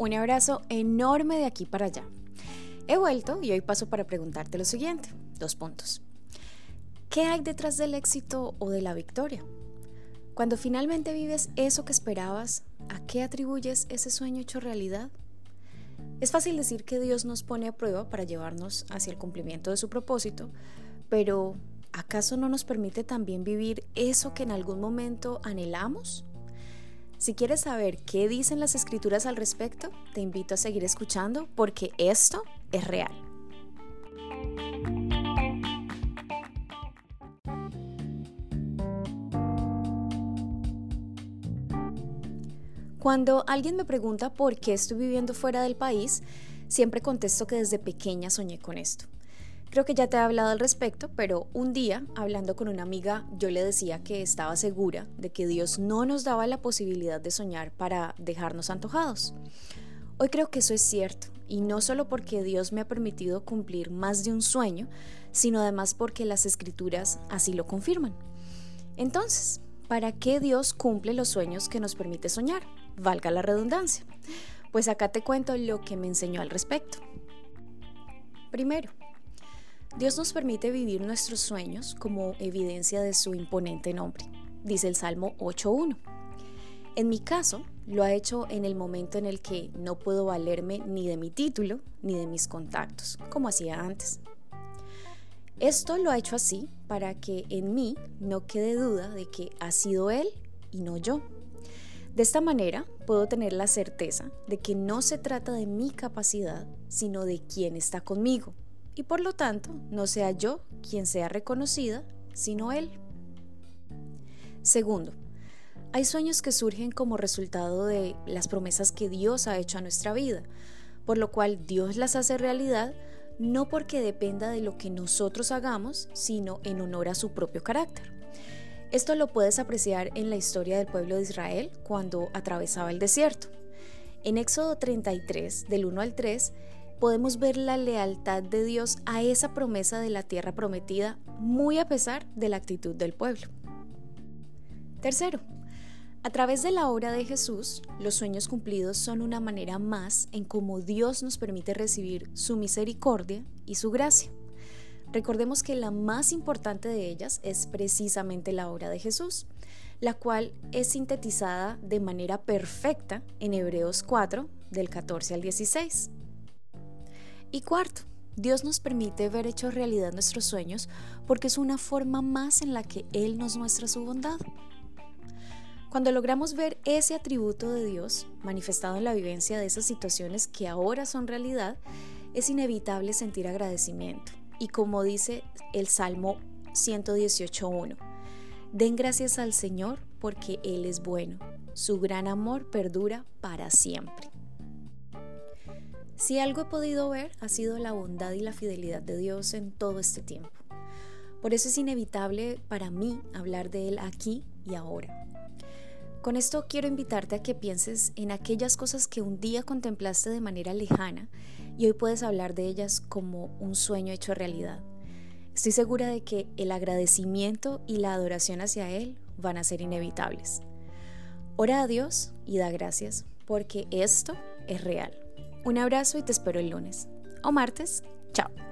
Un abrazo enorme de aquí para allá. He vuelto y hoy paso para preguntarte lo siguiente. Dos puntos. ¿Qué hay detrás del éxito o de la victoria? Cuando finalmente vives eso que esperabas, ¿a qué atribuyes ese sueño hecho realidad? Es fácil decir que Dios nos pone a prueba para llevarnos hacia el cumplimiento de su propósito, pero ¿acaso no nos permite también vivir eso que en algún momento anhelamos? Si quieres saber qué dicen las escrituras al respecto, te invito a seguir escuchando porque esto es real. Cuando alguien me pregunta por qué estoy viviendo fuera del país, siempre contesto que desde pequeña soñé con esto. Creo que ya te he hablado al respecto, pero un día, hablando con una amiga, yo le decía que estaba segura de que Dios no nos daba la posibilidad de soñar para dejarnos antojados. Hoy creo que eso es cierto, y no solo porque Dios me ha permitido cumplir más de un sueño, sino además porque las escrituras así lo confirman. Entonces, ¿para qué Dios cumple los sueños que nos permite soñar? Valga la redundancia. Pues acá te cuento lo que me enseñó al respecto. Primero, Dios nos permite vivir nuestros sueños como evidencia de su imponente nombre, dice el Salmo 8.1. En mi caso, lo ha hecho en el momento en el que no puedo valerme ni de mi título ni de mis contactos, como hacía antes. Esto lo ha hecho así para que en mí no quede duda de que ha sido Él y no yo. De esta manera puedo tener la certeza de que no se trata de mi capacidad, sino de quien está conmigo, y por lo tanto no sea yo quien sea reconocida, sino Él. Segundo, hay sueños que surgen como resultado de las promesas que Dios ha hecho a nuestra vida, por lo cual Dios las hace realidad no porque dependa de lo que nosotros hagamos, sino en honor a su propio carácter. Esto lo puedes apreciar en la historia del pueblo de Israel cuando atravesaba el desierto. En Éxodo 33, del 1 al 3, podemos ver la lealtad de Dios a esa promesa de la tierra prometida, muy a pesar de la actitud del pueblo. Tercero, a través de la obra de Jesús, los sueños cumplidos son una manera más en cómo Dios nos permite recibir su misericordia y su gracia. Recordemos que la más importante de ellas es precisamente la obra de Jesús, la cual es sintetizada de manera perfecta en Hebreos 4, del 14 al 16. Y cuarto, Dios nos permite ver hechos realidad nuestros sueños porque es una forma más en la que Él nos muestra su bondad. Cuando logramos ver ese atributo de Dios manifestado en la vivencia de esas situaciones que ahora son realidad, es inevitable sentir agradecimiento. Y como dice el Salmo 118.1, den gracias al Señor porque Él es bueno, su gran amor perdura para siempre. Si algo he podido ver ha sido la bondad y la fidelidad de Dios en todo este tiempo. Por eso es inevitable para mí hablar de Él aquí y ahora. Con esto quiero invitarte a que pienses en aquellas cosas que un día contemplaste de manera lejana y hoy puedes hablar de ellas como un sueño hecho realidad. Estoy segura de que el agradecimiento y la adoración hacia Él van a ser inevitables. Ora a Dios y da gracias porque esto es real. Un abrazo y te espero el lunes o martes. Chao.